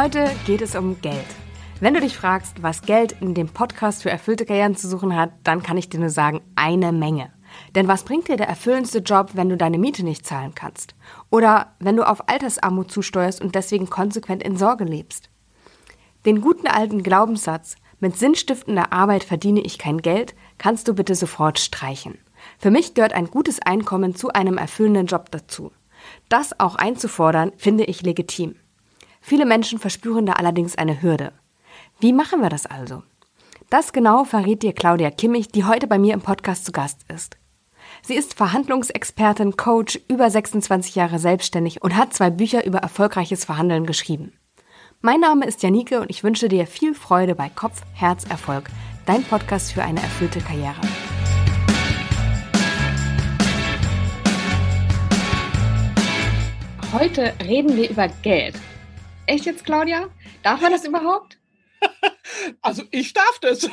Heute geht es um Geld. Wenn du dich fragst, was Geld in dem Podcast für erfüllte Karrieren zu suchen hat, dann kann ich dir nur sagen, eine Menge. Denn was bringt dir der erfüllendste Job, wenn du deine Miete nicht zahlen kannst? Oder wenn du auf Altersarmut zusteuerst und deswegen konsequent in Sorge lebst? Den guten alten Glaubenssatz, mit sinnstiftender Arbeit verdiene ich kein Geld, kannst du bitte sofort streichen. Für mich gehört ein gutes Einkommen zu einem erfüllenden Job dazu. Das auch einzufordern, finde ich legitim. Viele Menschen verspüren da allerdings eine Hürde. Wie machen wir das also? Das genau verrät dir Claudia Kimmich, die heute bei mir im Podcast zu Gast ist. Sie ist Verhandlungsexpertin, Coach, über 26 Jahre selbstständig und hat zwei Bücher über erfolgreiches Verhandeln geschrieben. Mein Name ist Janike und ich wünsche dir viel Freude bei Kopf, Herz, Erfolg, dein Podcast für eine erfüllte Karriere. Heute reden wir über Geld. Echt jetzt, Claudia? Darf man das überhaupt? Also ich darf das.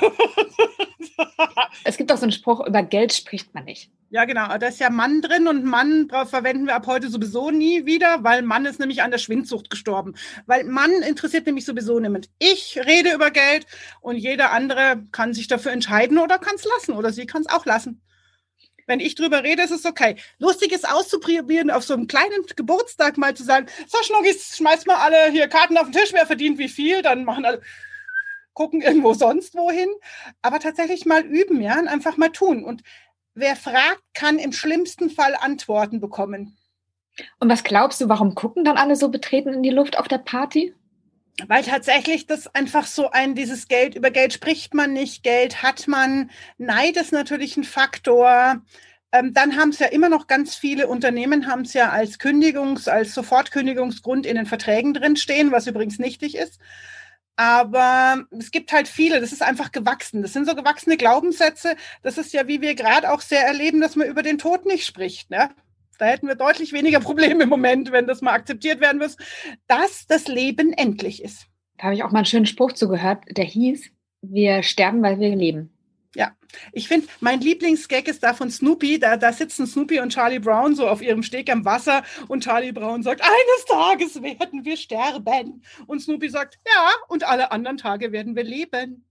es gibt auch so einen Spruch, über Geld spricht man nicht. Ja, genau. Da ist ja Mann drin und Mann verwenden wir ab heute sowieso nie wieder, weil Mann ist nämlich an der Schwindsucht gestorben. Weil Mann interessiert nämlich sowieso niemand. Ich rede über Geld und jeder andere kann sich dafür entscheiden oder kann es lassen oder sie kann es auch lassen. Wenn ich drüber rede, ist es okay. Lustig ist auszuprobieren, auf so einem kleinen Geburtstag mal zu sagen, so Schnuckis, schmeißt mal alle hier Karten auf den Tisch, wer verdient wie viel, dann machen alle, gucken irgendwo sonst wohin. Aber tatsächlich mal üben, ja, und einfach mal tun. Und wer fragt, kann im schlimmsten Fall Antworten bekommen. Und was glaubst du, warum gucken dann alle so betreten in die Luft auf der Party? Weil tatsächlich das einfach so ein, dieses Geld, über Geld spricht man nicht, Geld hat man. Neid ist natürlich ein Faktor. Ähm, dann haben es ja immer noch ganz viele Unternehmen, haben es ja als Kündigungs-, als Sofortkündigungsgrund in den Verträgen drinstehen, was übrigens nichtig ist. Aber es gibt halt viele, das ist einfach gewachsen. Das sind so gewachsene Glaubenssätze. Das ist ja, wie wir gerade auch sehr erleben, dass man über den Tod nicht spricht. Ne? Da hätten wir deutlich weniger Probleme im Moment, wenn das mal akzeptiert werden muss, dass das Leben endlich ist. Da habe ich auch mal einen schönen Spruch zugehört, der hieß, wir sterben, weil wir leben. Ja, ich finde, mein Lieblingsgag ist da von Snoopy. Da, da sitzen Snoopy und Charlie Brown so auf ihrem Steg am Wasser und Charlie Brown sagt, eines Tages werden wir sterben. Und Snoopy sagt, ja, und alle anderen Tage werden wir leben.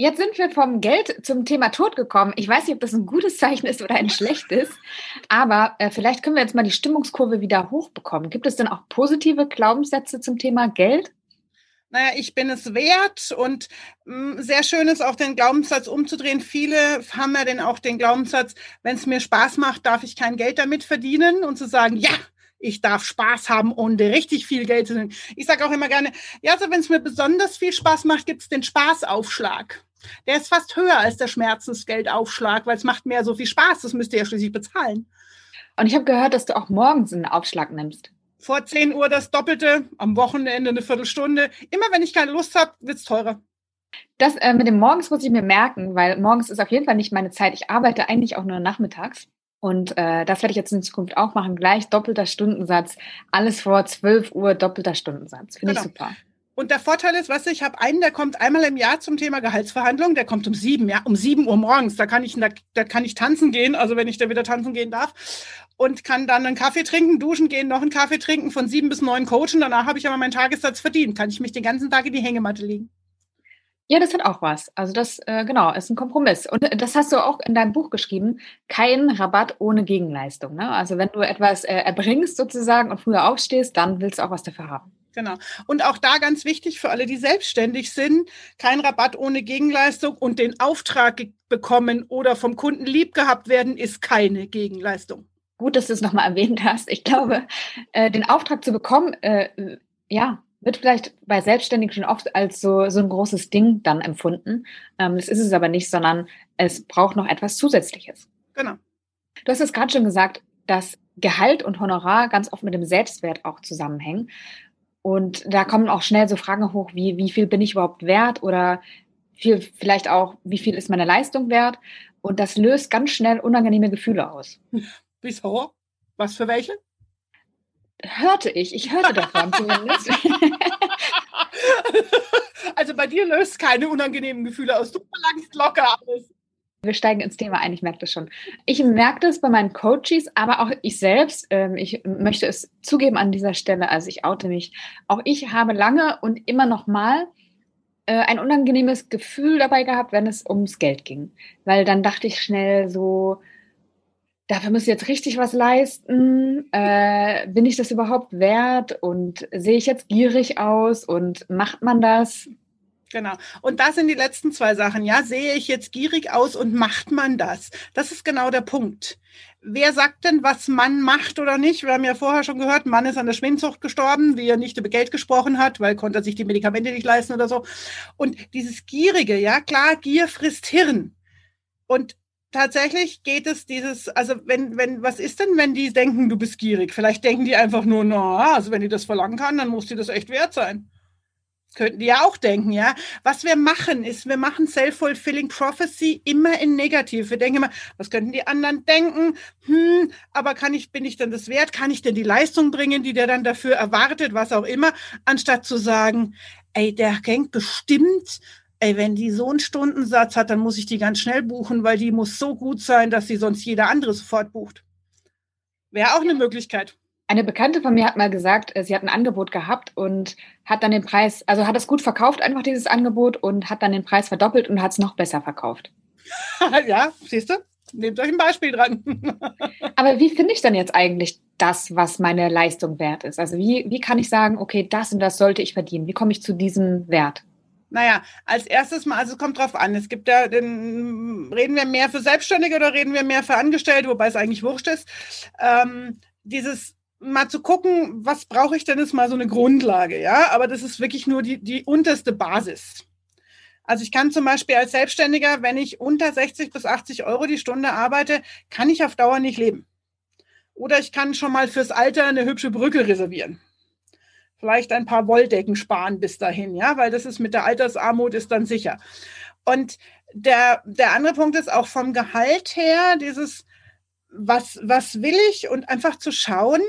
Jetzt sind wir vom Geld zum Thema Tod gekommen. Ich weiß nicht, ob das ein gutes Zeichen ist oder ein schlechtes, aber äh, vielleicht können wir jetzt mal die Stimmungskurve wieder hochbekommen. Gibt es denn auch positive Glaubenssätze zum Thema Geld? naja, ich bin es wert und mh, hm, sehr schön ist auch den Glaubenssatz umzudrehen. Viele haben ja dann auch den Glaubenssatz, wenn es mir Spaß macht, darf ich kein Geld damit verdienen und zu sagen, ja, ich darf Spaß haben, ohne richtig viel Geld zu nehmen. Ich sage auch immer gerne, ja, also wenn es mir besonders viel Spaß macht, gibt es den Spaßaufschlag. Der ist fast höher als der Schmerzensgeldaufschlag, weil es macht mehr so viel Spaß. Das müsst ihr ja schließlich bezahlen. Und ich habe gehört, dass du auch morgens einen Aufschlag nimmst vor 10 Uhr das Doppelte, am Wochenende eine Viertelstunde. Immer wenn ich keine Lust habe, wird es teurer. Das äh, mit dem Morgens muss ich mir merken, weil morgens ist auf jeden Fall nicht meine Zeit. Ich arbeite eigentlich auch nur nachmittags. Und äh, das werde ich jetzt in Zukunft auch machen. Gleich doppelter Stundensatz. Alles vor 12 Uhr doppelter Stundensatz. Finde genau. ich super. Und der Vorteil ist, du, ich habe einen, der kommt einmal im Jahr zum Thema Gehaltsverhandlung, der kommt um sieben, ja, um sieben Uhr morgens. Da kann ich, da, da kann ich tanzen gehen, also wenn ich da wieder tanzen gehen darf. Und kann dann einen Kaffee trinken, duschen gehen, noch einen Kaffee trinken, von sieben bis neun coachen. Danach habe ich aber meinen Tagessatz verdient. Kann ich mich den ganzen Tag in die Hängematte legen. Ja, das hat auch was. Also das, äh, genau, ist ein Kompromiss. Und das hast du auch in deinem Buch geschrieben. Kein Rabatt ohne Gegenleistung. Ne? Also wenn du etwas äh, erbringst sozusagen und früher aufstehst, dann willst du auch was dafür haben. Genau. Und auch da ganz wichtig für alle, die selbstständig sind, kein Rabatt ohne Gegenleistung und den Auftrag bekommen oder vom Kunden lieb gehabt werden, ist keine Gegenleistung. Gut, dass du es nochmal erwähnt hast. Ich glaube, äh, den Auftrag zu bekommen, äh, ja, wird vielleicht bei Selbstständigen schon oft als so, so ein großes Ding dann empfunden. Ähm, das ist es aber nicht, sondern es braucht noch etwas Zusätzliches. Genau. Du hast es gerade schon gesagt, dass Gehalt und Honorar ganz oft mit dem Selbstwert auch zusammenhängen. Und da kommen auch schnell so Fragen hoch, wie, wie viel bin ich überhaupt wert oder viel, vielleicht auch, wie viel ist meine Leistung wert? Und das löst ganz schnell unangenehme Gefühle aus. Wieso? Was für welche? Hörte ich, ich hörte davon zumindest. Also bei dir löst keine unangenehmen Gefühle aus. Du verlangst locker alles. Wir steigen ins Thema ein, ich merke das schon. Ich merke das bei meinen Coaches, aber auch ich selbst, ähm, ich möchte es zugeben an dieser Stelle, also ich oute mich. Auch ich habe lange und immer noch mal äh, ein unangenehmes Gefühl dabei gehabt, wenn es ums Geld ging. Weil dann dachte ich schnell so, dafür muss ich jetzt richtig was leisten. Äh, bin ich das überhaupt wert? Und sehe ich jetzt gierig aus? Und macht man das? Genau. Und das sind die letzten zwei Sachen. Ja, sehe ich jetzt gierig aus und macht man das? Das ist genau der Punkt. Wer sagt denn, was Mann macht oder nicht? Wir haben ja vorher schon gehört, Mann ist an der Schwindsucht gestorben, wie er nicht über Geld gesprochen hat, weil konnte er sich die Medikamente nicht leisten oder so. Und dieses Gierige, ja klar, Gier frisst Hirn. Und tatsächlich geht es dieses, also wenn, wenn, was ist denn, wenn die denken, du bist gierig? Vielleicht denken die einfach nur, na, also wenn die das verlangen kann, dann muss die das echt wert sein. Könnten die ja auch denken, ja. Was wir machen, ist, wir machen Self-Fulfilling Prophecy immer in negativ. Wir denken immer, was könnten die anderen denken? Hm, aber kann ich, bin ich denn das wert? Kann ich denn die Leistung bringen, die der dann dafür erwartet, was auch immer? Anstatt zu sagen, ey, der denkt bestimmt, ey, wenn die so einen Stundensatz hat, dann muss ich die ganz schnell buchen, weil die muss so gut sein, dass sie sonst jeder andere sofort bucht. Wäre auch eine Möglichkeit. Eine Bekannte von mir hat mal gesagt, äh, sie hat ein Angebot gehabt und hat dann den Preis, also hat es gut verkauft, einfach dieses Angebot und hat dann den Preis verdoppelt und hat es noch besser verkauft. ja, siehst du? Nehmt euch ein Beispiel dran. Aber wie finde ich dann jetzt eigentlich das, was meine Leistung wert ist? Also wie, wie kann ich sagen, okay, das und das sollte ich verdienen? Wie komme ich zu diesem Wert? Naja, als erstes mal, also es kommt drauf an. Es gibt ja, den, reden wir mehr für Selbstständige oder reden wir mehr für Angestellte, wobei es eigentlich wurscht ist. Ähm, dieses mal zu gucken, was brauche ich denn, ist mal so eine Grundlage, ja. Aber das ist wirklich nur die, die unterste Basis. Also ich kann zum Beispiel als Selbstständiger, wenn ich unter 60 bis 80 Euro die Stunde arbeite, kann ich auf Dauer nicht leben. Oder ich kann schon mal fürs Alter eine hübsche Brücke reservieren. Vielleicht ein paar Wolldecken sparen bis dahin, ja, weil das ist mit der Altersarmut ist dann sicher. Und der, der andere Punkt ist auch vom Gehalt her, dieses, was, was will ich und einfach zu schauen,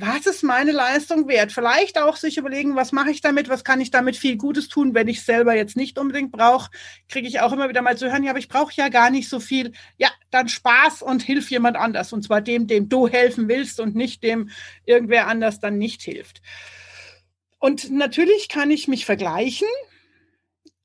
was ist meine Leistung wert? Vielleicht auch sich überlegen, was mache ich damit, was kann ich damit viel Gutes tun, wenn ich es selber jetzt nicht unbedingt brauche, kriege ich auch immer wieder mal zu hören, ja, aber ich brauche ja gar nicht so viel. Ja, dann Spaß und hilf jemand anders. Und zwar dem, dem du helfen willst und nicht dem irgendwer anders dann nicht hilft. Und natürlich kann ich mich vergleichen.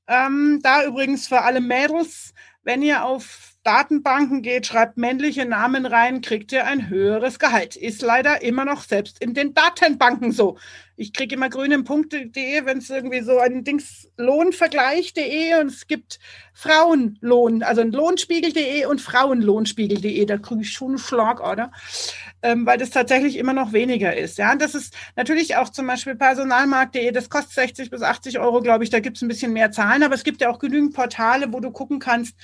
Ähm, da übrigens für alle Mädels, wenn ihr auf Datenbanken geht, schreibt männliche Namen rein, kriegt ihr ein höheres Gehalt. Ist leider immer noch selbst in den Datenbanken so. Ich kriege immer grüne Punkte.de, wenn es irgendwie so ein Dings Lohnvergleich.de und es gibt Frauenlohn, also ein Lohnspiegel.de und Frauenlohnspiegel.de. Da kriege ich schon einen Schlag, oder? Ähm, weil das tatsächlich immer noch weniger ist. Ja, und das ist natürlich auch zum Beispiel Personalmarkt.de, das kostet 60 bis 80 Euro, glaube ich. Da gibt es ein bisschen mehr Zahlen, aber es gibt ja auch genügend Portale, wo du gucken kannst,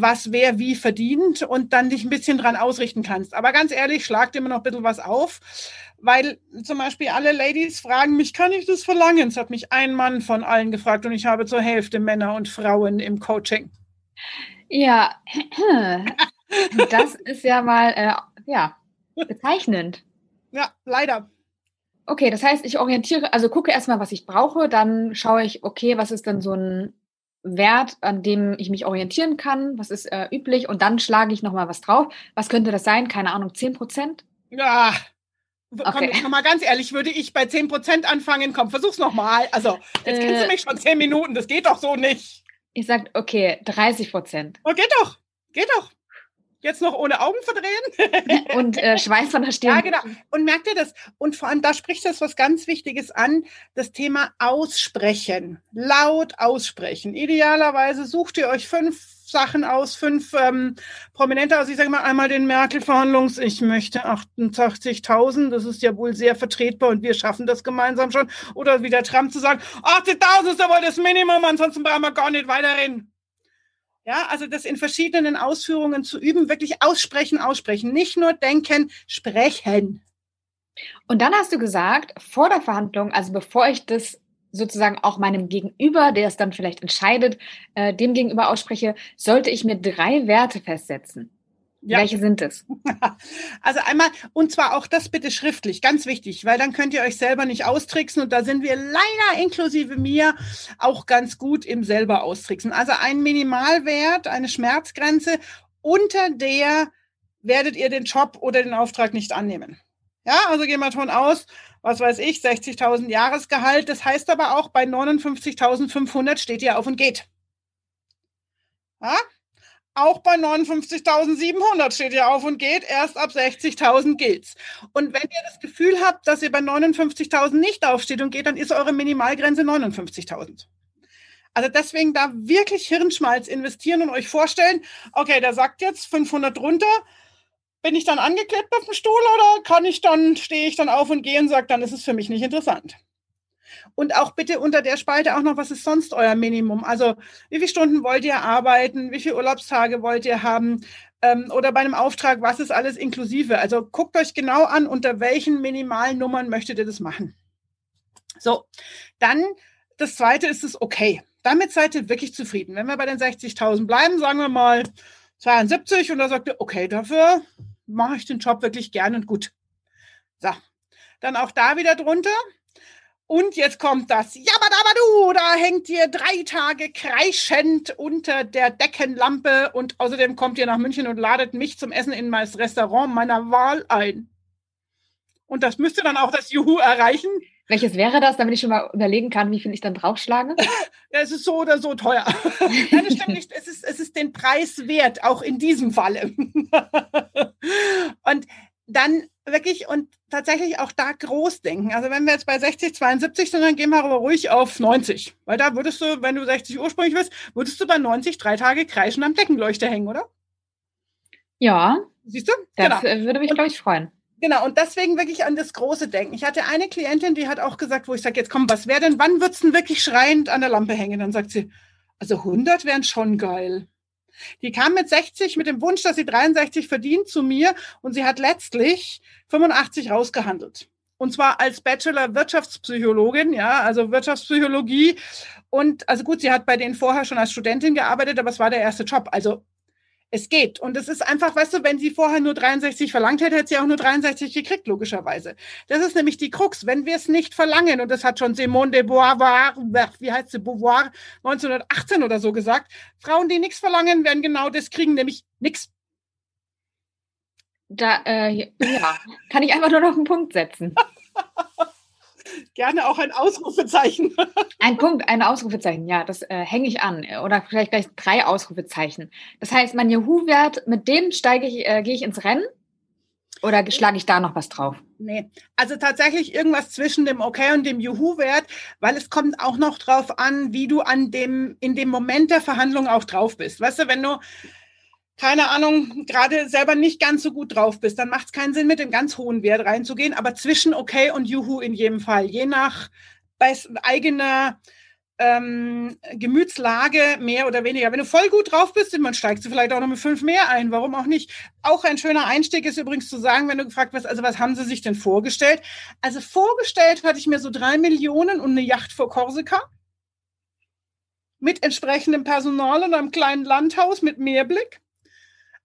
was wer wie verdient und dann dich ein bisschen dran ausrichten kannst. Aber ganz ehrlich, schlag dir immer noch ein bisschen was auf, weil zum Beispiel alle Ladies fragen mich, kann ich das verlangen? Es hat mich ein Mann von allen gefragt und ich habe zur Hälfte Männer und Frauen im Coaching. Ja, das ist ja mal, äh, ja, bezeichnend. Ja, leider. Okay, das heißt, ich orientiere, also gucke erstmal, was ich brauche, dann schaue ich, okay, was ist denn so ein Wert, an dem ich mich orientieren kann? Was ist äh, üblich? Und dann schlage ich nochmal was drauf. Was könnte das sein? Keine Ahnung, 10 Prozent? Ja. Okay. Komm, jetzt nochmal ganz ehrlich, würde ich bei 10 Prozent anfangen? Komm, versuch's nochmal. Also, jetzt äh, kennst du mich schon 10 Minuten, das geht doch so nicht. Ich sag, okay, 30 Prozent. Oh, geht doch, geht doch. Jetzt noch ohne Augen verdrehen. und äh, Schweiß von der Stirn. Ja, genau. Und merkt ihr das? Und vor allem, da spricht das was ganz Wichtiges an, das Thema Aussprechen. Laut aussprechen. Idealerweise sucht ihr euch fünf Sachen aus, fünf ähm, Prominente aus. Ich sage mal einmal den Merkel-Verhandlungs. Ich möchte 88.000. Das ist ja wohl sehr vertretbar und wir schaffen das gemeinsam schon. Oder wie der Trump zu sagen, 80.000 ist aber das Minimum, ansonsten brauchen wir gar nicht weiterreden. Ja, also das in verschiedenen Ausführungen zu üben, wirklich aussprechen, aussprechen, nicht nur denken, sprechen. Und dann hast du gesagt, vor der Verhandlung, also bevor ich das sozusagen auch meinem Gegenüber, der es dann vielleicht entscheidet, äh, dem gegenüber ausspreche, sollte ich mir drei Werte festsetzen. Ja. Welche sind es? Also einmal, und zwar auch das bitte schriftlich, ganz wichtig, weil dann könnt ihr euch selber nicht austricksen und da sind wir leider inklusive mir auch ganz gut im selber austricksen. Also ein Minimalwert, eine Schmerzgrenze, unter der werdet ihr den Job oder den Auftrag nicht annehmen. Ja, also gehen wir davon aus, was weiß ich, 60.000 Jahresgehalt. Das heißt aber auch, bei 59.500 steht ihr auf und geht. Ja? Auch bei 59.700 steht ihr auf und geht. Erst ab 60.000 gilt's. Und wenn ihr das Gefühl habt, dass ihr bei 59.000 nicht aufsteht und geht, dann ist eure Minimalgrenze 59.000. Also deswegen da wirklich Hirnschmalz investieren und euch vorstellen, okay, der sagt jetzt 500 drunter, bin ich dann angeklebt auf dem Stuhl oder kann ich dann, stehe ich dann auf und gehe und sage, dann ist es für mich nicht interessant. Und auch bitte unter der Spalte auch noch, was ist sonst euer Minimum? Also wie viele Stunden wollt ihr arbeiten? Wie viele Urlaubstage wollt ihr haben? Ähm, oder bei einem Auftrag, was ist alles inklusive? Also guckt euch genau an, unter welchen minimalen Nummern möchtet ihr das machen. So, dann das zweite ist es okay. Damit seid ihr wirklich zufrieden. Wenn wir bei den 60.000 bleiben, sagen wir mal 72 und da sagt ihr, okay, dafür mache ich den Job wirklich gern und gut. So, dann auch da wieder drunter. Und jetzt kommt das Jabadabadu, da hängt ihr drei Tage kreischend unter der Deckenlampe und außerdem kommt ihr nach München und ladet mich zum Essen in mein Restaurant meiner Wahl ein. Und das müsste dann auch das Juhu erreichen. Welches wäre das, damit ich schon mal überlegen kann, wie viel ich dann draufschlage? Es ist so oder so teuer. Nein, das stimmt nicht. Es ist, es ist den Preis wert, auch in diesem Falle. und dann wirklich und tatsächlich auch da groß denken. Also wenn wir jetzt bei 60, 72 sind, dann gehen wir aber ruhig auf 90. Weil da würdest du, wenn du 60 ursprünglich bist, würdest du bei 90 drei Tage kreischen am Deckenleuchter hängen, oder? Ja. Siehst du? Das genau. würde mich, glaube ich, freuen. Genau, und deswegen wirklich an das Große denken. Ich hatte eine Klientin, die hat auch gesagt, wo ich sage, jetzt komm, was wäre denn, wann wird's denn wirklich schreiend an der Lampe hängen? Dann sagt sie, also 100 wären schon geil. Die kam mit 60 mit dem Wunsch, dass sie 63 verdient zu mir und sie hat letztlich 85 rausgehandelt. Und zwar als Bachelor Wirtschaftspsychologin, ja, also Wirtschaftspsychologie. Und also gut, sie hat bei denen vorher schon als Studentin gearbeitet, aber es war der erste Job. Also es geht. Und es ist einfach, weißt du, wenn sie vorher nur 63 verlangt hätte, hätte sie auch nur 63 gekriegt, logischerweise. Das ist nämlich die Krux. Wenn wir es nicht verlangen, und das hat schon Simone de Beauvoir, wie heißt sie, Beauvoir, 1918 oder so gesagt, Frauen, die nichts verlangen, werden genau das kriegen, nämlich nichts. Da, äh, ja, kann ich einfach nur noch einen Punkt setzen. Gerne auch ein Ausrufezeichen. Ein Punkt, ein Ausrufezeichen, ja, das äh, hänge ich an. Oder vielleicht gleich drei Ausrufezeichen. Das heißt, mein Yahoo-Wert, mit dem steige ich, äh, gehe ich ins Rennen oder schlage ich da noch was drauf? Nee, also tatsächlich irgendwas zwischen dem Okay und dem Juhu-Wert, weil es kommt auch noch drauf an, wie du an dem, in dem Moment der Verhandlung auch drauf bist. Weißt du, wenn du keine Ahnung, gerade selber nicht ganz so gut drauf bist, dann macht es keinen Sinn, mit dem ganz hohen Wert reinzugehen, aber zwischen okay und Juhu in jedem Fall, je nach eigener ähm, Gemütslage mehr oder weniger. Wenn du voll gut drauf bist, dann steigst du vielleicht auch noch mit fünf mehr ein. Warum auch nicht? Auch ein schöner Einstieg ist übrigens zu sagen, wenn du gefragt wirst, also was haben sie sich denn vorgestellt? Also vorgestellt hatte ich mir so drei Millionen und eine Yacht vor Korsika mit entsprechendem Personal und einem kleinen Landhaus mit Meerblick.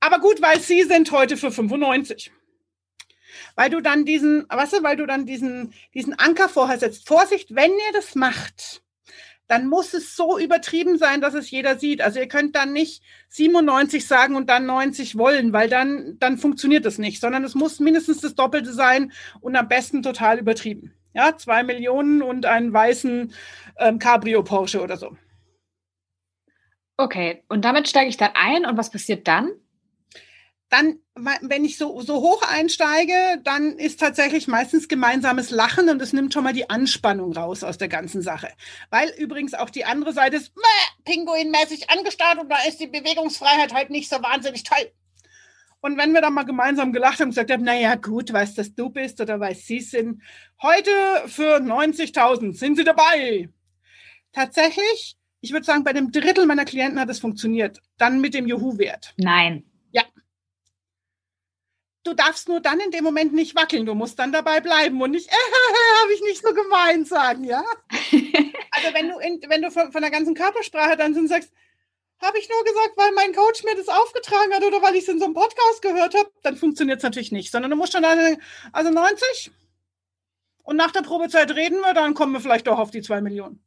Aber gut, weil sie sind heute für 95. Weil du dann diesen, weißt du, weil du dann diesen, diesen Anker vorher setzt. Vorsicht, wenn ihr das macht, dann muss es so übertrieben sein, dass es jeder sieht. Also ihr könnt dann nicht 97 sagen und dann 90 wollen, weil dann, dann funktioniert das nicht, sondern es muss mindestens das Doppelte sein und am besten total übertrieben. Ja, zwei Millionen und einen weißen ähm, Cabrio Porsche oder so. Okay, und damit steige ich dann ein und was passiert dann? Dann, wenn ich so, so hoch einsteige, dann ist tatsächlich meistens gemeinsames Lachen und es nimmt schon mal die Anspannung raus aus der ganzen Sache. Weil übrigens auch die andere Seite ist pinguinmäßig angestarrt und da ist die Bewegungsfreiheit halt nicht so wahnsinnig toll. Und wenn wir dann mal gemeinsam gelacht haben und gesagt haben, naja, gut, weißt dass du bist oder weiß sie sind, heute für 90.000 sind sie dabei. Tatsächlich, ich würde sagen, bei dem Drittel meiner Klienten hat es funktioniert. Dann mit dem Juhu-Wert. Nein. Du darfst nur dann in dem Moment nicht wackeln. Du musst dann dabei bleiben und nicht, äh, habe ich nicht so gemeint sagen, ja? also wenn du, in, wenn du von, von der ganzen Körpersprache dann so sagst, habe ich nur gesagt, weil mein Coach mir das aufgetragen hat oder weil ich es in so einem Podcast gehört habe, dann funktioniert es natürlich nicht, sondern du musst dann also 90 und nach der Probezeit reden wir, dann kommen wir vielleicht doch auf die zwei Millionen.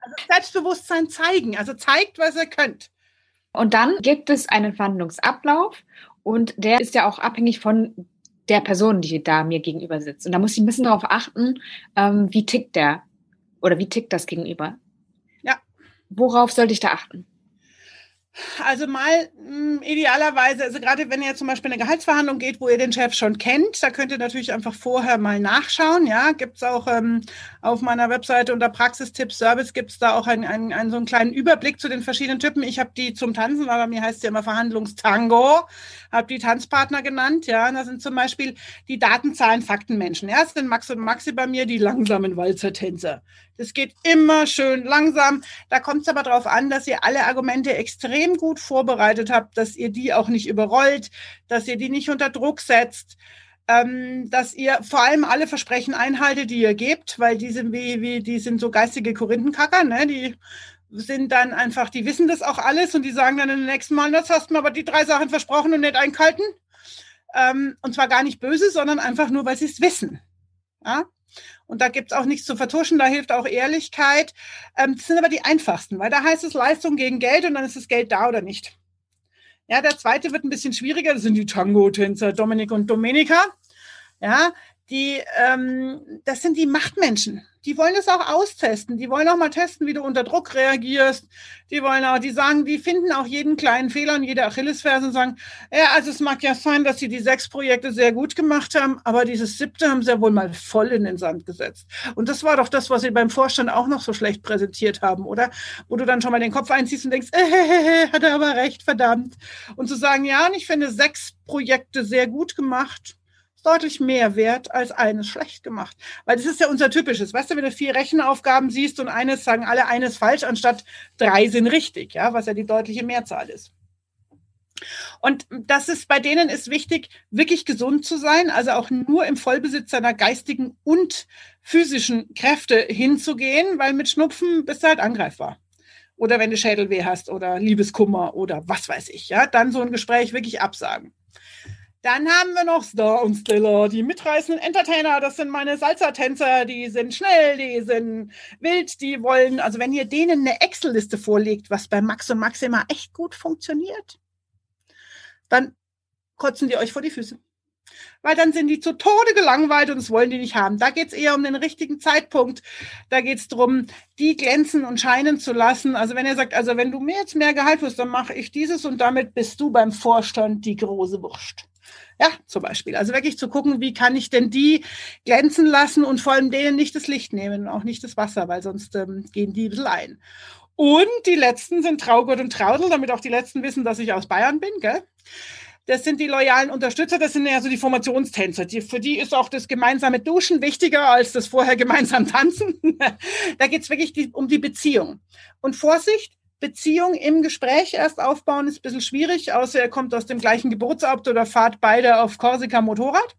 Also Selbstbewusstsein zeigen, also zeigt, was ihr könnt. Und dann gibt es einen Verhandlungsablauf und der ist ja auch abhängig von der Person, die da mir gegenüber sitzt. Und da muss ich ein bisschen darauf achten, ähm, wie tickt der oder wie tickt das gegenüber. Ja. Worauf sollte ich da achten? Also mal mh, hm, idealerweise, also gerade wenn ihr zum Beispiel eine Gehaltsverhandlung geht, wo ihr den Chef schon kennt, da könnt ihr natürlich einfach vorher mal nachschauen. Ja, gibt's auch ähm, auf meiner Webseite unter Praxistipps Service gibt's da auch einen, einen, einen so einen kleinen Überblick zu den verschiedenen Typen. Ich habe die zum Tanzen, weil bei mir heißt es ja immer Verhandlungstango, habe die Tanzpartner genannt. Ja, und da sind zum Beispiel die Datenzahlen, Faktenmenschen. Ja, das sind Max und Maxi bei mir, die langsamen Walzertänzer. Das geht immer schön langsam. Da kommt es aber darauf an, dass ihr alle Argumente extrem gut vorbereitet habt, dass ihr die auch nicht überrollt, dass ihr die nicht unter Druck setzt, ähm, dass ihr vor allem alle Versprechen einhaltet, die ihr gebt, weil die sind wie, wie die sind so geistige Korinthenkacker, ne? Die sind dann einfach, die wissen das auch alles und die sagen dann im nächsten Mal, das hast du mir aber die drei Sachen versprochen und nicht einkalten. Ähm, und zwar gar nicht böse, sondern einfach nur, weil sie es wissen. Ja? Und da gibt es auch nichts zu vertuschen, da hilft auch Ehrlichkeit. Ähm, das sind aber die einfachsten, weil da heißt es Leistung gegen Geld und dann ist das Geld da oder nicht. Ja, der zweite wird ein bisschen schwieriger, das sind die Tango-Tänzer Dominik und Domenica. Ja, die, ähm, das sind die Machtmenschen. Die wollen das auch austesten. Die wollen auch mal testen, wie du unter Druck reagierst. Die wollen auch, die sagen, die finden auch jeden kleinen Fehler und jede Achillesferse und sagen, ja, also es mag ja sein, dass sie die sechs Projekte sehr gut gemacht haben, aber dieses siebte haben sie ja wohl mal voll in den Sand gesetzt. Und das war doch das, was sie beim Vorstand auch noch so schlecht präsentiert haben, oder? Wo du dann schon mal den Kopf einziehst und denkst, äh, hat er aber recht, verdammt. Und zu sagen, ja, und ich finde sechs Projekte sehr gut gemacht deutlich mehr wert als eines schlecht gemacht. Weil das ist ja unser typisches. Weißt du, wenn du vier Rechenaufgaben siehst und eines sagen alle eines falsch, anstatt drei sind richtig, ja, was ja die deutliche Mehrzahl ist. Und das ist bei denen ist wichtig, wirklich gesund zu sein, also auch nur im Vollbesitz seiner geistigen und physischen Kräfte hinzugehen, weil mit Schnupfen bist du halt angreifbar. Oder wenn du Schädelweh hast oder Liebeskummer oder was weiß ich, ja, dann so ein Gespräch wirklich absagen. Dann haben wir noch Star und Stella, die mitreißenden Entertainer. Das sind meine Salsa-Tänzer, die sind schnell, die sind wild, die wollen, also wenn ihr denen eine Excel-Liste vorlegt, was bei Max und Max immer echt gut funktioniert, dann kotzen die euch vor die Füße. Weil dann sind die zu Tode gelangweilt und das wollen die nicht haben. Da geht's eher um den richtigen Zeitpunkt. Da geht's drum, die glänzen und scheinen zu lassen. Also wenn er sagt, also wenn du mir jetzt mehr Gehalt wirst, dann mache ich dieses und damit bist du beim Vorstand die große Wurst. Ja, zum Beispiel. Also wirklich zu gucken, wie kann ich denn die glänzen lassen und vor allem denen nicht das Licht nehmen und auch nicht das Wasser, weil sonst ähm, gehen die ein bisschen ein. Und die letzten sind Traugott und Traudel, damit auch die letzten wissen, dass ich aus Bayern bin, gell? Das sind die loyalen Unterstützer, das sind ja so die Formationstänzer. Die, für die ist auch das gemeinsame Duschen wichtiger als das vorher gemeinsam Tanzen. da geht's wirklich die, um die Beziehung. Und Vorsicht, Beziehung im Gespräch erst aufbauen ist ein bisschen schwierig, außer er kommt aus dem gleichen Geburtsort oder fahrt beide auf Korsika Motorrad.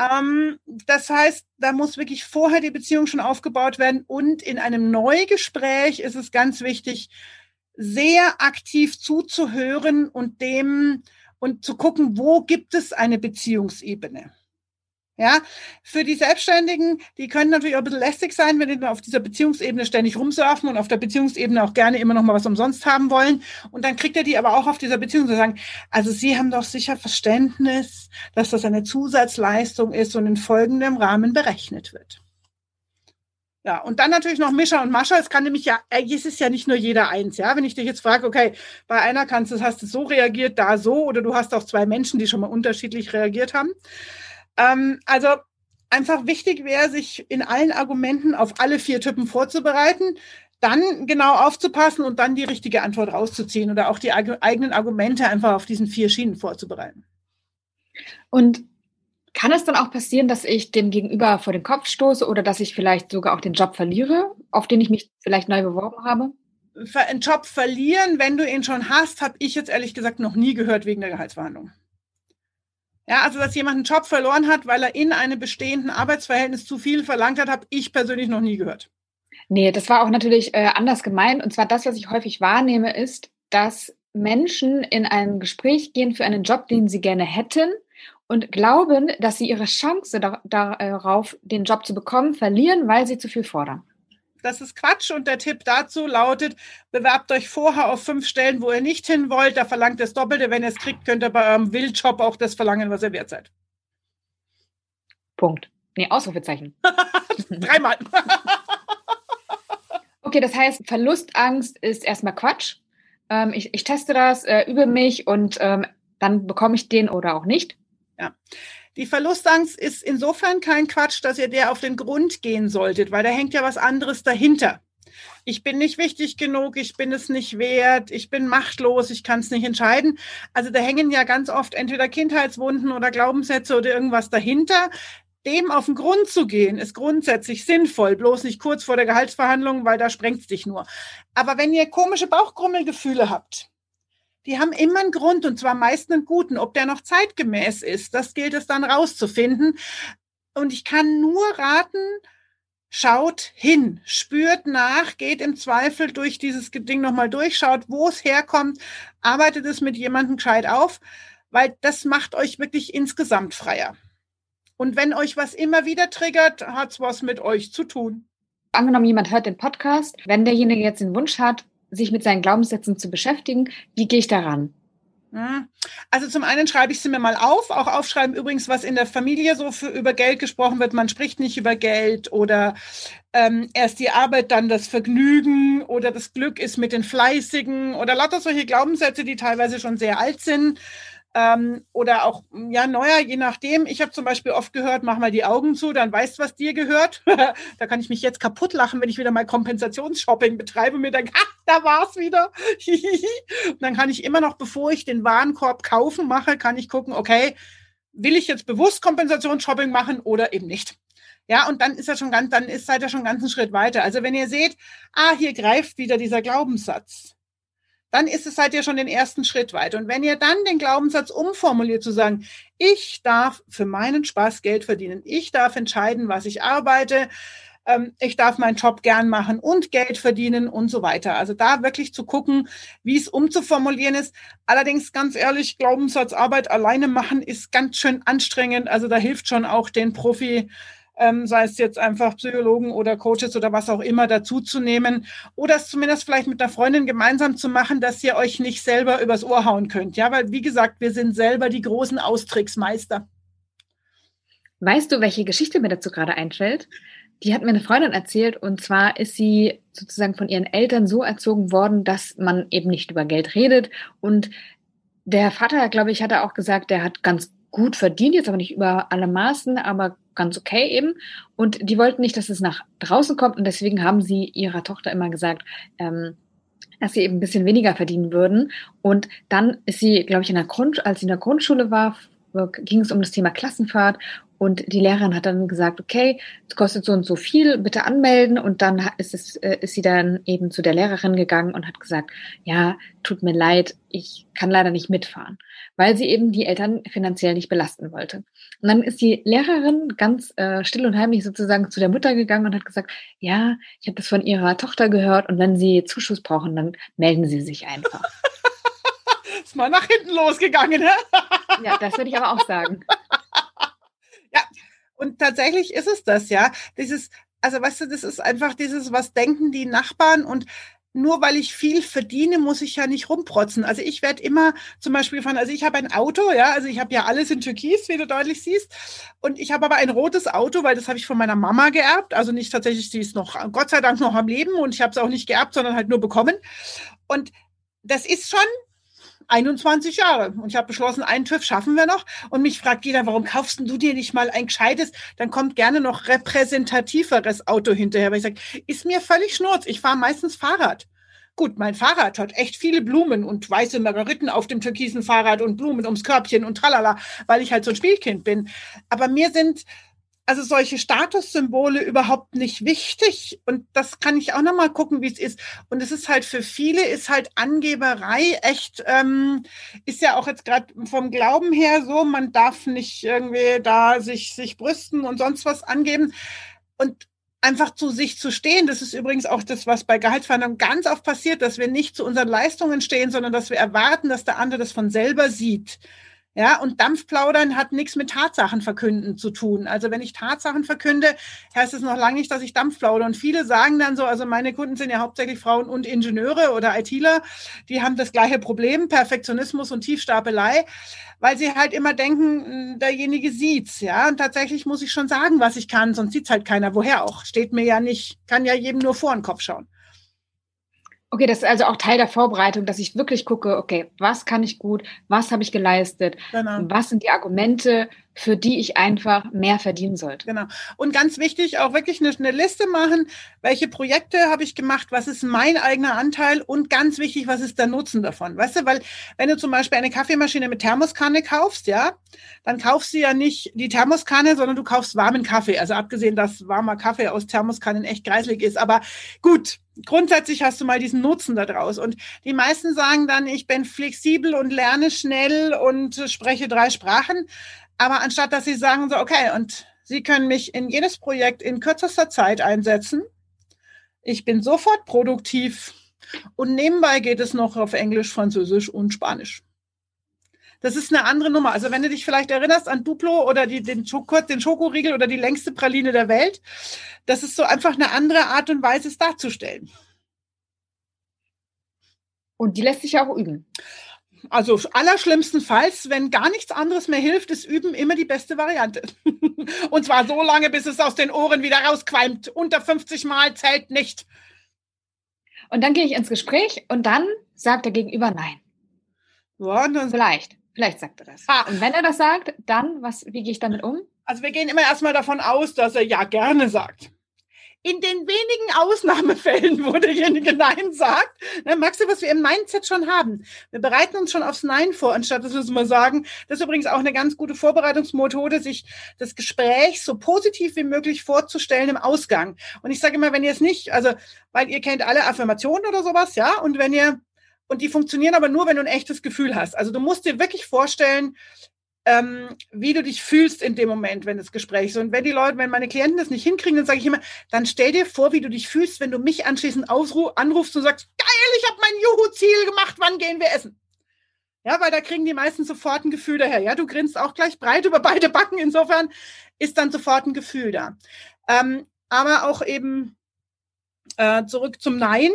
Ähm, das heißt, da muss wirklich vorher die Beziehung schon aufgebaut werden und in einem Neugespräch ist es ganz wichtig, sehr aktiv zuzuhören und dem und zu gucken, wo gibt es eine Beziehungsebene. Ja, für die Selbstständigen, die können natürlich auch ein bisschen lästig sein, wenn die auf dieser Beziehungsebene ständig rumsurfen und auf der Beziehungsebene auch gerne immer noch mal was umsonst haben wollen. Und dann kriegt er die aber auch auf dieser Beziehung zu sagen, also Sie haben doch sicher Verständnis, dass das eine Zusatzleistung ist und in folgendem Rahmen berechnet wird. Ja, und dann natürlich noch Mischa und Mascha. Es kann nämlich ja, es ist ja nicht nur jeder eins, ja. Wenn ich dich jetzt frage, okay, bei einer kannst du, hast du so reagiert, da so, oder du hast auch zwei Menschen, die schon mal unterschiedlich reagiert haben. Ähm, also einfach wichtig wäre, sich in allen Argumenten auf alle vier Typen vorzubereiten, dann genau aufzupassen und dann die richtige Antwort rauszuziehen oder auch die eigenen Argumente einfach auf diesen vier Schienen vorzubereiten. Und kann es dann auch passieren, dass ich dem Gegenüber vor den Kopf stoße oder dass ich vielleicht sogar auch den Job verliere, auf den ich mich vielleicht neu beworben habe? Einen Job verlieren, wenn du ihn schon hast, habe ich jetzt ehrlich gesagt noch nie gehört wegen der Gehaltsverhandlung. Ja, also dass jemand einen Job verloren hat, weil er in einem bestehenden Arbeitsverhältnis zu viel verlangt hat, habe ich persönlich noch nie gehört. Nee, das war auch natürlich äh, anders gemeint. Und zwar das, was ich häufig wahrnehme, ist, dass Menschen in ein Gespräch gehen für einen Job, den sie gerne hätten und glauben, dass sie ihre Chance darauf, den Job zu bekommen, verlieren, weil sie zu viel fordern. Das ist Quatsch und der Tipp dazu lautet, bewerbt euch vorher auf fünf Stellen, wo ihr nicht hin wollt. Da verlangt das Doppelte. Wenn ihr es kriegt, könnt ihr bei eurem Wildjob auch das verlangen, was ihr wert seid. Punkt. Nee, Ausrufezeichen. Dreimal. okay, das heißt, Verlustangst ist erstmal Quatsch. Ähm, ich, ich, teste das, äh, übe mich und ähm, dann bekomme ich den oder auch nicht. Ja. Die Verlustangst ist insofern kein Quatsch, dass ihr der auf den Grund gehen solltet, weil da hängt ja was anderes dahinter. Ich bin nicht wichtig genug, ich bin es nicht wert, ich bin machtlos, ich kann es nicht entscheiden. Also da hängen ja ganz oft entweder Kindheitswunden oder Glaubenssätze oder irgendwas dahinter. Dem auf den Grund zu gehen, ist grundsätzlich sinnvoll, bloß nicht kurz vor der Gehaltsverhandlung, weil da sprengt es dich nur. Aber wenn ihr komische Bauchkrummelgefühle habt, die haben immer einen Grund und zwar meist einen guten. Ob der noch zeitgemäß ist, das gilt es dann rauszufinden. Und ich kann nur raten, schaut hin, spürt nach, geht im Zweifel durch dieses Ding nochmal durch, schaut, wo es herkommt, arbeitet es mit jemandem gescheit auf, weil das macht euch wirklich insgesamt freier. Und wenn euch was immer wieder triggert, hat es was mit euch zu tun. Angenommen, jemand hört den Podcast, wenn derjenige jetzt den Wunsch hat, sich mit seinen Glaubenssätzen zu beschäftigen. Wie gehe ich daran? Hm. Also zum einen schreibe ich sie mir mal auf, auch aufschreiben übrigens, was in der Familie so für über Geld gesprochen wird. Man spricht nicht über Geld oder ähm, erst die Arbeit, dann das Vergnügen oder das Glück ist mit den Fleißigen oder lauter solche Glaubenssätze, die teilweise schon sehr alt sind ähm, oder auch ja neuer, je nachdem. Ich habe zum Beispiel oft gehört, mach mal die Augen zu, dann weißt, was dir gehört. da kann ich mich jetzt kaputt lachen, wenn ich wieder mal Kompensationsshopping betreibe und mir denke, ach, da war's wieder. und dann kann ich immer noch, bevor ich den Warenkorb kaufen mache, kann ich gucken, okay, will ich jetzt bewusst Kompensationsshopping machen oder eben nicht. Ja, und dann ist er schon ganz, dann ist seid ihr schon einen ganzen Schritt weiter. Also wenn ihr seht, ah, hier greift wieder dieser Glaubenssatz dann ist es, seid ihr schon den ersten Schritt weit. Und wenn ihr dann den Glaubenssatz umformuliert, zu sagen, ich darf für meinen Spaß Geld verdienen, ich darf entscheiden, was ich arbeite, ähm, ich darf meinen Job gern machen und Geld verdienen und so weiter. Also da wirklich zu gucken, wie es umzuformulieren ist. Allerdings ganz ehrlich, Glaubenssatzarbeit alleine machen ist ganz schön anstrengend. Also da hilft schon auch den Profi ähm, sei es jetzt einfach Psychologen oder Coaches oder was auch immer dazu zu nehmen oder es zumindest vielleicht mit einer Freundin gemeinsam zu machen, dass ihr euch nicht selber übers Ohr hauen könnt. Ja, weil wie gesagt, wir sind selber die großen Austricksmeister. Weißt du, welche Geschichte mir dazu gerade einfällt? Die hat mir eine Freundin erzählt und zwar ist sie sozusagen von ihren Eltern so erzogen worden, dass man eben nicht über Geld redet und der Vater, glaube ich, hat auch gesagt, der hat ganz gut verdient, jetzt aber nicht über alle Maßen, aber ganz okay eben. Und die wollten nicht, dass es nach draußen kommt und deswegen haben sie ihrer Tochter immer gesagt, ähm, dass sie eben ein bisschen weniger verdienen würden. Und dann ist sie, glaube ich, in der Grund, als sie in der Grundschule war, ging es um das Thema Klassenfahrt und die Lehrerin hat dann gesagt, okay, es kostet so und so viel, bitte anmelden. Und dann ist, es, äh, ist sie dann eben zu der Lehrerin gegangen und hat gesagt, ja, tut mir leid, ich kann leider nicht mitfahren, weil sie eben die Eltern finanziell nicht belasten wollte. Und dann ist die Lehrerin ganz äh, still und heimlich sozusagen zu der Mutter gegangen und hat gesagt, ja, ich habe das von ihrer Tochter gehört und wenn Sie Zuschuss brauchen, dann melden Sie sich einfach. ist mal nach hinten losgegangen, ne? ja, das würde ich aber auch sagen. Ja, und tatsächlich ist es das, ja. Dieses, also weißt du, das ist einfach dieses, was denken die Nachbarn und nur weil ich viel verdiene, muss ich ja nicht rumprotzen. Also ich werde immer zum Beispiel fahren, also ich habe ein Auto, ja, also ich habe ja alles in Türkis, wie du deutlich siehst. Und ich habe aber ein rotes Auto, weil das habe ich von meiner Mama geerbt. Also nicht tatsächlich, sie ist noch, Gott sei Dank noch am Leben und ich habe es auch nicht geerbt, sondern halt nur bekommen. Und das ist schon 21 Jahre. Und ich habe beschlossen, einen TÜV schaffen wir noch. Und mich fragt jeder, warum kaufst du dir nicht mal ein gescheites? Dann kommt gerne noch repräsentativeres Auto hinterher. Weil ich sage, ist mir völlig schnurz. Ich fahre meistens Fahrrad. Gut, mein Fahrrad hat echt viele Blumen und weiße Margariten auf dem türkisen Fahrrad und Blumen ums Körbchen und tralala, weil ich halt so ein Spielkind bin. Aber mir sind also solche Statussymbole überhaupt nicht wichtig. Und das kann ich auch nochmal gucken, wie es ist. Und es ist halt für viele, ist halt Angeberei echt, ähm, ist ja auch jetzt gerade vom Glauben her so, man darf nicht irgendwie da sich, sich brüsten und sonst was angeben. Und einfach zu sich zu stehen. Das ist übrigens auch das, was bei Gehaltsverhandlungen ganz oft passiert, dass wir nicht zu unseren Leistungen stehen, sondern dass wir erwarten, dass der andere das von selber sieht. Ja, und Dampfplaudern hat nichts mit Tatsachen verkünden zu tun. Also wenn ich Tatsachen verkünde, heißt es noch lange nicht, dass ich Dampf plaudere. Und viele sagen dann so, also meine Kunden sind ja hauptsächlich Frauen und Ingenieure oder ITler, die haben das gleiche Problem, Perfektionismus und Tiefstapelei, weil sie halt immer denken, hm, derjenige sieht's, ja. Und tatsächlich muss ich schon sagen, was ich kann, sonst sieht's halt keiner. Woher auch? Steht mir ja nicht, kann ja jedem nur vor den Kopf schauen. Okay, das ist also auch Teil der Vorbereitung, dass ich wirklich gucke, okay, was kann ich gut, was habe ich geleistet, genau. was sind die Argumente, für die ich einfach mehr verdienen sollte. Genau. Und ganz wichtig, auch wirklich eine, eine Liste machen, welche Projekte habe ich gemacht, was ist mein eigener Anteil und ganz wichtig, was ist der Nutzen davon? Weißt du, weil wenn du zum Beispiel eine Kaffeemaschine mit Thermoskanne kaufst, ja, dann kaufst du ja nicht die Thermoskanne, sondern du kaufst warmen Kaffee. Also abgesehen, dass warmer Kaffee aus Thermoskannen echt greislig ist. Aber gut, grundsätzlich hast du mal diesen Nutzen daraus. Und die meisten sagen dann, ich bin flexibel und lerne schnell und spreche drei Sprachen. Aber anstatt dass sie sagen so, okay, und Sie können mich in jedes Projekt in kürzester Zeit einsetzen. Ich bin sofort produktiv. Und nebenbei geht es noch auf Englisch, Französisch und Spanisch. Das ist eine andere Nummer. Also wenn du dich vielleicht erinnerst an Duplo oder die, den, kurz den Schokoriegel oder die längste Praline der Welt, das ist so einfach eine andere Art und Weise, es darzustellen. Und die lässt sich ja auch üben. Also allerschlimmstenfalls, wenn gar nichts anderes mehr hilft, ist Üben immer die beste Variante. und zwar so lange, bis es aus den Ohren wieder rausqualmt. Unter 50 Mal zählt nicht. Und dann gehe ich ins Gespräch und dann sagt der Gegenüber Nein. Ja, Vielleicht. Vielleicht sagt er das. Ah. Und wenn er das sagt, dann, was, wie gehe ich damit um? Also wir gehen immer erstmal davon aus, dass er ja gerne sagt. In den wenigen Ausnahmefällen, wo derjenige Nein sagt, ne, magst du, was wir im Mindset schon haben? Wir bereiten uns schon aufs Nein vor, anstatt dass wir es mal sagen. Das ist übrigens auch eine ganz gute Vorbereitungsmethode, sich das Gespräch so positiv wie möglich vorzustellen im Ausgang. Und ich sage immer, wenn ihr es nicht, also, weil ihr kennt alle Affirmationen oder sowas, ja, und wenn ihr und die funktionieren aber nur, wenn du ein echtes Gefühl hast. Also du musst dir wirklich vorstellen, ähm, wie du dich fühlst in dem Moment, wenn das Gespräch ist. Und wenn die Leute, wenn meine Klienten das nicht hinkriegen, dann sage ich immer, dann stell dir vor, wie du dich fühlst, wenn du mich anschließend anrufst und sagst, geil, ich habe mein Juhu-Ziel gemacht, wann gehen wir essen? Ja, weil da kriegen die meisten sofort ein Gefühl daher. Ja, du grinst auch gleich breit über beide Backen. Insofern ist dann sofort ein Gefühl da. Ähm, aber auch eben äh, zurück zum Nein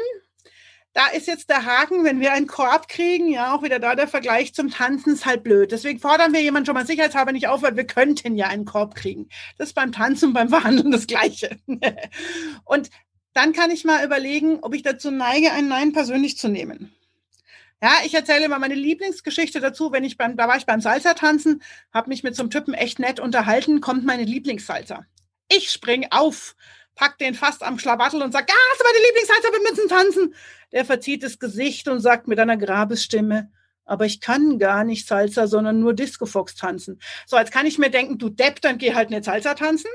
da ist jetzt der Haken, wenn wir einen Korb kriegen, ja, auch wieder da der Vergleich zum Tanzen ist halt blöd. Deswegen fordern wir jemanden schon mal sicherheitshalber nicht auf, weil wir könnten ja einen Korb kriegen. Das ist beim Tanzen und beim Verhandeln das Gleiche. und dann kann ich mal überlegen, ob ich dazu neige, ein Nein persönlich zu nehmen. Ja, ich erzähle immer meine Lieblingsgeschichte dazu, wenn ich beim, da war ich beim Salsa-Tanzen, habe mich mit so einem Typen echt nett unterhalten, kommt meine Lieblingssalsa. Ich spring auf, pack den fast am Schlawattel und sag, ja, hast du meine Lieblingssalsa, wir müssen tanzen der verzieht das Gesicht und sagt mit einer Grabesstimme, aber ich kann gar nicht Salsa, sondern nur Disco Fox tanzen. So, jetzt kann ich mir denken, du Depp, dann geh halt nicht Salsa tanzen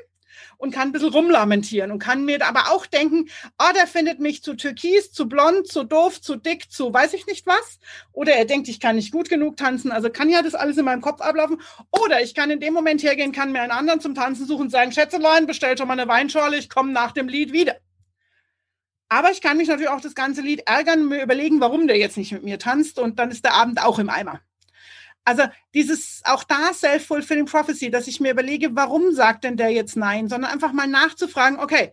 und kann ein bisschen rumlamentieren und kann mir aber auch denken, oh, der findet mich zu türkis, zu blond, zu doof, zu dick, zu weiß ich nicht was. Oder er denkt, ich kann nicht gut genug tanzen. Also kann ja das alles in meinem Kopf ablaufen. Oder ich kann in dem Moment hergehen, kann mir einen anderen zum Tanzen suchen und sagen, Schätzelein, bestell schon mal eine Weinschorle, ich komme nach dem Lied wieder. Aber ich kann mich natürlich auch das ganze Lied ärgern und mir überlegen, warum der jetzt nicht mit mir tanzt und dann ist der Abend auch im Eimer. Also dieses, auch da Self-Fulfilling Prophecy, dass ich mir überlege, warum sagt denn der jetzt Nein, sondern einfach mal nachzufragen, okay,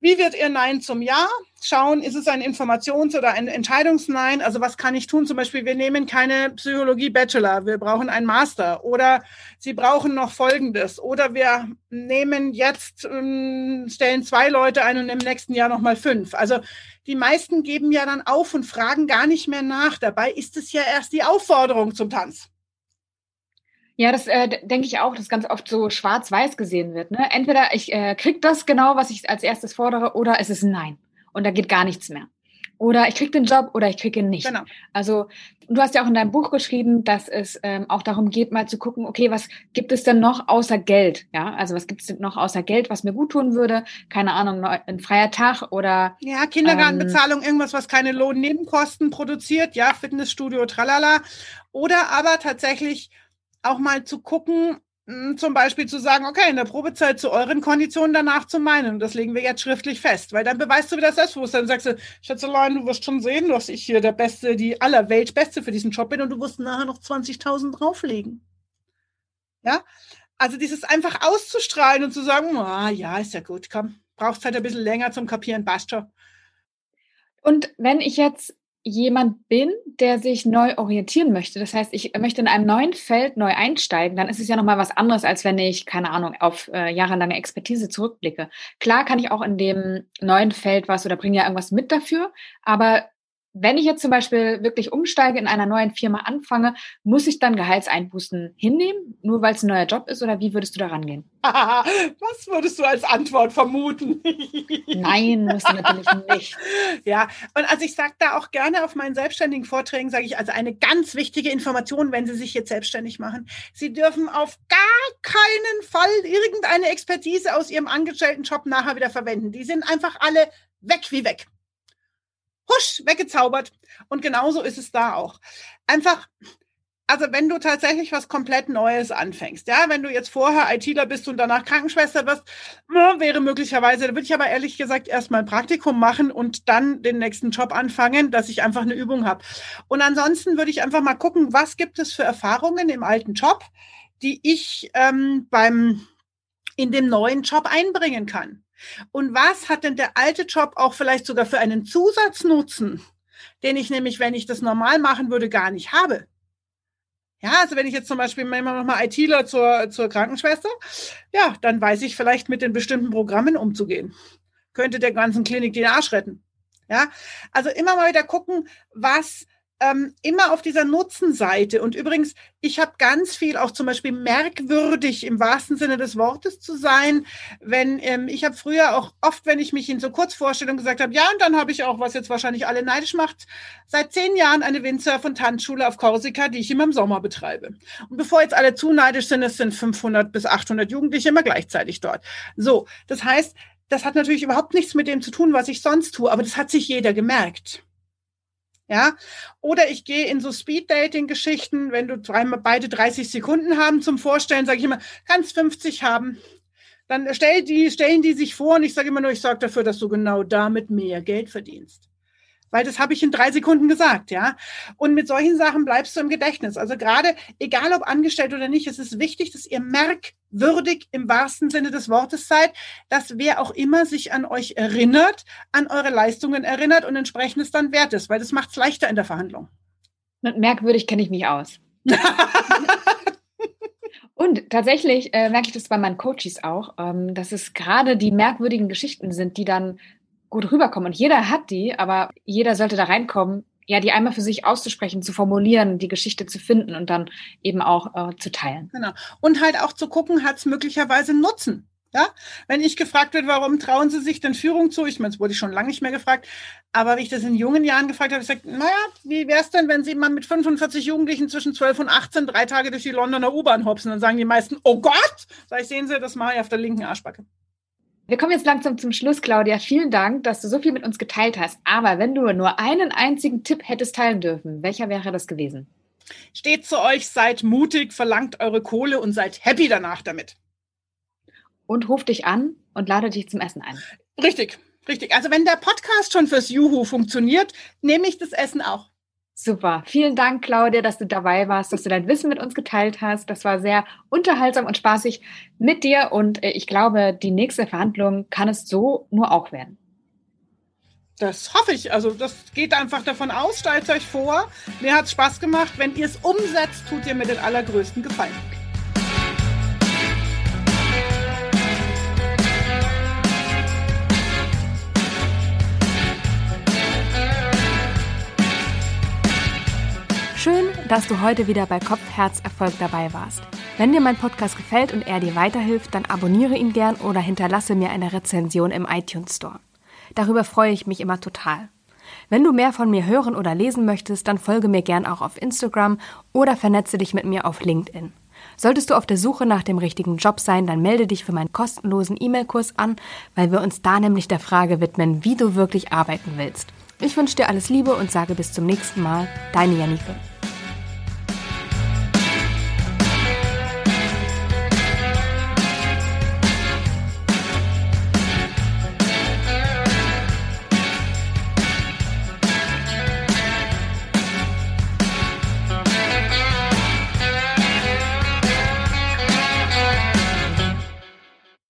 wie wird Ihr Nein zum Ja? Schauen, ist es ein Informations- oder ein Entscheidungsnein? Also was kann ich tun? Zum Beispiel, wir nehmen keine Psychologie-Bachelor, wir brauchen einen Master. Oder Sie brauchen noch Folgendes. Oder wir nehmen jetzt, ähm, stellen zwei Leute ein und im nächsten Jahr nochmal fünf. Also die meisten geben ja dann auf und fragen gar nicht mehr nach. Dabei ist es ja erst die Aufforderung zum Tanz. Ja, das äh, denke ich auch, dass ganz oft so schwarz-weiß gesehen wird. Ne? Entweder ich äh, kriege das genau, was ich als erstes fordere, oder es ist ein Nein. Und da geht gar nichts mehr. Oder ich kriege den Job oder ich kriege ihn nicht. Genau. Also du hast ja auch in deinem Buch geschrieben, dass es ähm, auch darum geht, mal zu gucken, okay, was gibt es denn noch außer Geld? Ja, also was gibt es denn noch außer Geld, was mir gut tun würde? Keine Ahnung, ein freier Tag oder ja Kindergartenbezahlung, ähm, irgendwas, was keine Lohnnebenkosten produziert, ja Fitnessstudio, tralala. Oder aber tatsächlich auch mal zu gucken, hm, zum Beispiel zu sagen, okay, in der Probezeit zu euren Konditionen danach zu meinen. Das legen wir jetzt schriftlich fest, weil dann beweist du wieder das Selbstbewusstsein. Dann sagst du, Schätzelein, du wirst schon sehen, dass ich hier der Beste, die allerweltbeste für diesen Job bin und du wirst nachher noch 20.000 drauflegen. Ja, also dieses einfach auszustrahlen und zu sagen, ah, ja, ist ja gut, komm, brauchst halt ein bisschen länger zum Kapieren, schon. Und wenn ich jetzt jemand bin, der sich neu orientieren möchte, das heißt, ich möchte in einem neuen Feld neu einsteigen, dann ist es ja nochmal was anderes, als wenn ich, keine Ahnung, auf äh, jahrelange Expertise zurückblicke. Klar kann ich auch in dem neuen Feld was oder bringe ja irgendwas mit dafür, aber wenn ich jetzt zum Beispiel wirklich umsteige, in einer neuen Firma anfange, muss ich dann Gehaltseinbußen hinnehmen, nur weil es ein neuer Job ist oder wie würdest du da rangehen? Was würdest du als Antwort vermuten? Nein, musst du natürlich nicht. Ja, und also ich sage da auch gerne auf meinen selbstständigen Vorträgen, sage ich also eine ganz wichtige Information, wenn Sie sich jetzt selbstständig machen. Sie dürfen auf gar keinen Fall irgendeine Expertise aus Ihrem angestellten Job nachher wieder verwenden. Die sind einfach alle weg wie weg husch, weggezaubert. Und genauso ist es da auch. Einfach, also wenn du tatsächlich was komplett Neues anfängst, ja, wenn du jetzt vorher ITler bist und danach Krankenschwester wirst, wäre möglicherweise, da würde ich aber ehrlich gesagt erstmal ein Praktikum machen und dann den nächsten Job anfangen, dass ich einfach eine Übung habe. Und ansonsten würde ich einfach mal gucken, was gibt es für Erfahrungen im alten Job, die ich ähm, beim in dem neuen Job einbringen kann. Und was hat denn der alte Job auch vielleicht sogar für einen Zusatznutzen, den ich nämlich, wenn ich das normal machen würde, gar nicht habe? Ja, also wenn ich jetzt zum Beispiel immer noch mal ITler zur, zur Krankenschwester, ja, dann weiß ich vielleicht mit den bestimmten Programmen umzugehen. Könnte der ganzen Klinik den Arsch retten. Ja, also immer mal wieder gucken, was ähm, immer auf dieser Nutzenseite. Und übrigens, ich habe ganz viel auch zum Beispiel merkwürdig im wahrsten Sinne des Wortes zu sein. Wenn ähm, ich habe früher auch oft, wenn ich mich in so Kurzvorstellungen gesagt habe, ja, und dann habe ich auch, was jetzt wahrscheinlich alle neidisch macht, seit zehn Jahren eine Windsurf- und Tanzschule auf Korsika, die ich immer im Sommer betreibe. Und bevor jetzt alle zu neidisch sind, es sind 500 bis 800 Jugendliche immer gleichzeitig dort. So, das heißt, das hat natürlich überhaupt nichts mit dem zu tun, was ich sonst tue, aber das hat sich jeder gemerkt. Ja, oder ich gehe in so Speed-Dating-Geschichten, wenn du dreimal beide 30 Sekunden haben zum Vorstellen, sage ich immer, kannst 50 haben. Dann stell die, stellen die sich vor und ich sage immer nur, ich sorge dafür, dass du genau damit mehr Geld verdienst weil das habe ich in drei Sekunden gesagt, ja. Und mit solchen Sachen bleibst du im Gedächtnis. Also gerade, egal ob angestellt oder nicht, es ist wichtig, dass ihr merkwürdig im wahrsten Sinne des Wortes seid, dass wer auch immer sich an euch erinnert, an eure Leistungen erinnert und entsprechend es dann wert ist, weil das macht es leichter in der Verhandlung. Und merkwürdig kenne ich mich aus. Und tatsächlich äh, merke ich das bei meinen Coaches auch, ähm, dass es gerade die merkwürdigen Geschichten sind, die dann gut rüberkommen. Und jeder hat die, aber jeder sollte da reinkommen, ja, die einmal für sich auszusprechen, zu formulieren, die Geschichte zu finden und dann eben auch äh, zu teilen. Genau. Und halt auch zu gucken, hat es möglicherweise Nutzen. Ja, wenn ich gefragt wird, warum trauen Sie sich denn Führung zu? Ich meine, das wurde ich schon lange nicht mehr gefragt. Aber wie ich das in jungen Jahren gefragt habe, ich gesagt, naja, wie wäre es denn, wenn Sie mal mit 45 Jugendlichen zwischen 12 und 18 drei Tage durch die Londoner U-Bahn hopsen? Dann sagen die meisten, oh Gott! Sag ich, sehen Sie, das mache ich auf der linken Arschbacke. Wir kommen jetzt langsam zum Schluss, Claudia. Vielen Dank, dass du so viel mit uns geteilt hast. Aber wenn du nur einen einzigen Tipp hättest teilen dürfen, welcher wäre das gewesen? Steht zu euch, seid mutig, verlangt eure Kohle und seid happy danach damit. Und ruf dich an und lade dich zum Essen ein. Richtig, richtig. Also wenn der Podcast schon fürs Juhu funktioniert, nehme ich das Essen auch. Super. Vielen Dank, Claudia, dass du dabei warst, dass du dein Wissen mit uns geteilt hast. Das war sehr unterhaltsam und spaßig mit dir. Und äh, ich glaube, die nächste Verhandlung kann es so nur auch werden. Das hoffe ich. Also das geht einfach davon aus. Stellt euch vor. Mir hat es Spaß gemacht. Wenn ihr es umsetzt, tut ihr mir den allergrößten Gefallen. Dass du heute wieder bei Kopf, Herz, Erfolg dabei warst. Wenn dir mein Podcast gefällt und er dir weiterhilft, dann abonniere ihn gern oder hinterlasse mir eine Rezension im iTunes Store. Darüber freue ich mich immer total. Wenn du mehr von mir hören oder lesen möchtest, dann folge mir gern auch auf Instagram oder vernetze dich mit mir auf LinkedIn. Solltest du auf der Suche nach dem richtigen Job sein, dann melde dich für meinen kostenlosen E-Mail-Kurs an, weil wir uns da nämlich der Frage widmen, wie du wirklich arbeiten willst. Ich wünsche dir alles Liebe und sage bis zum nächsten Mal. Deine Janike.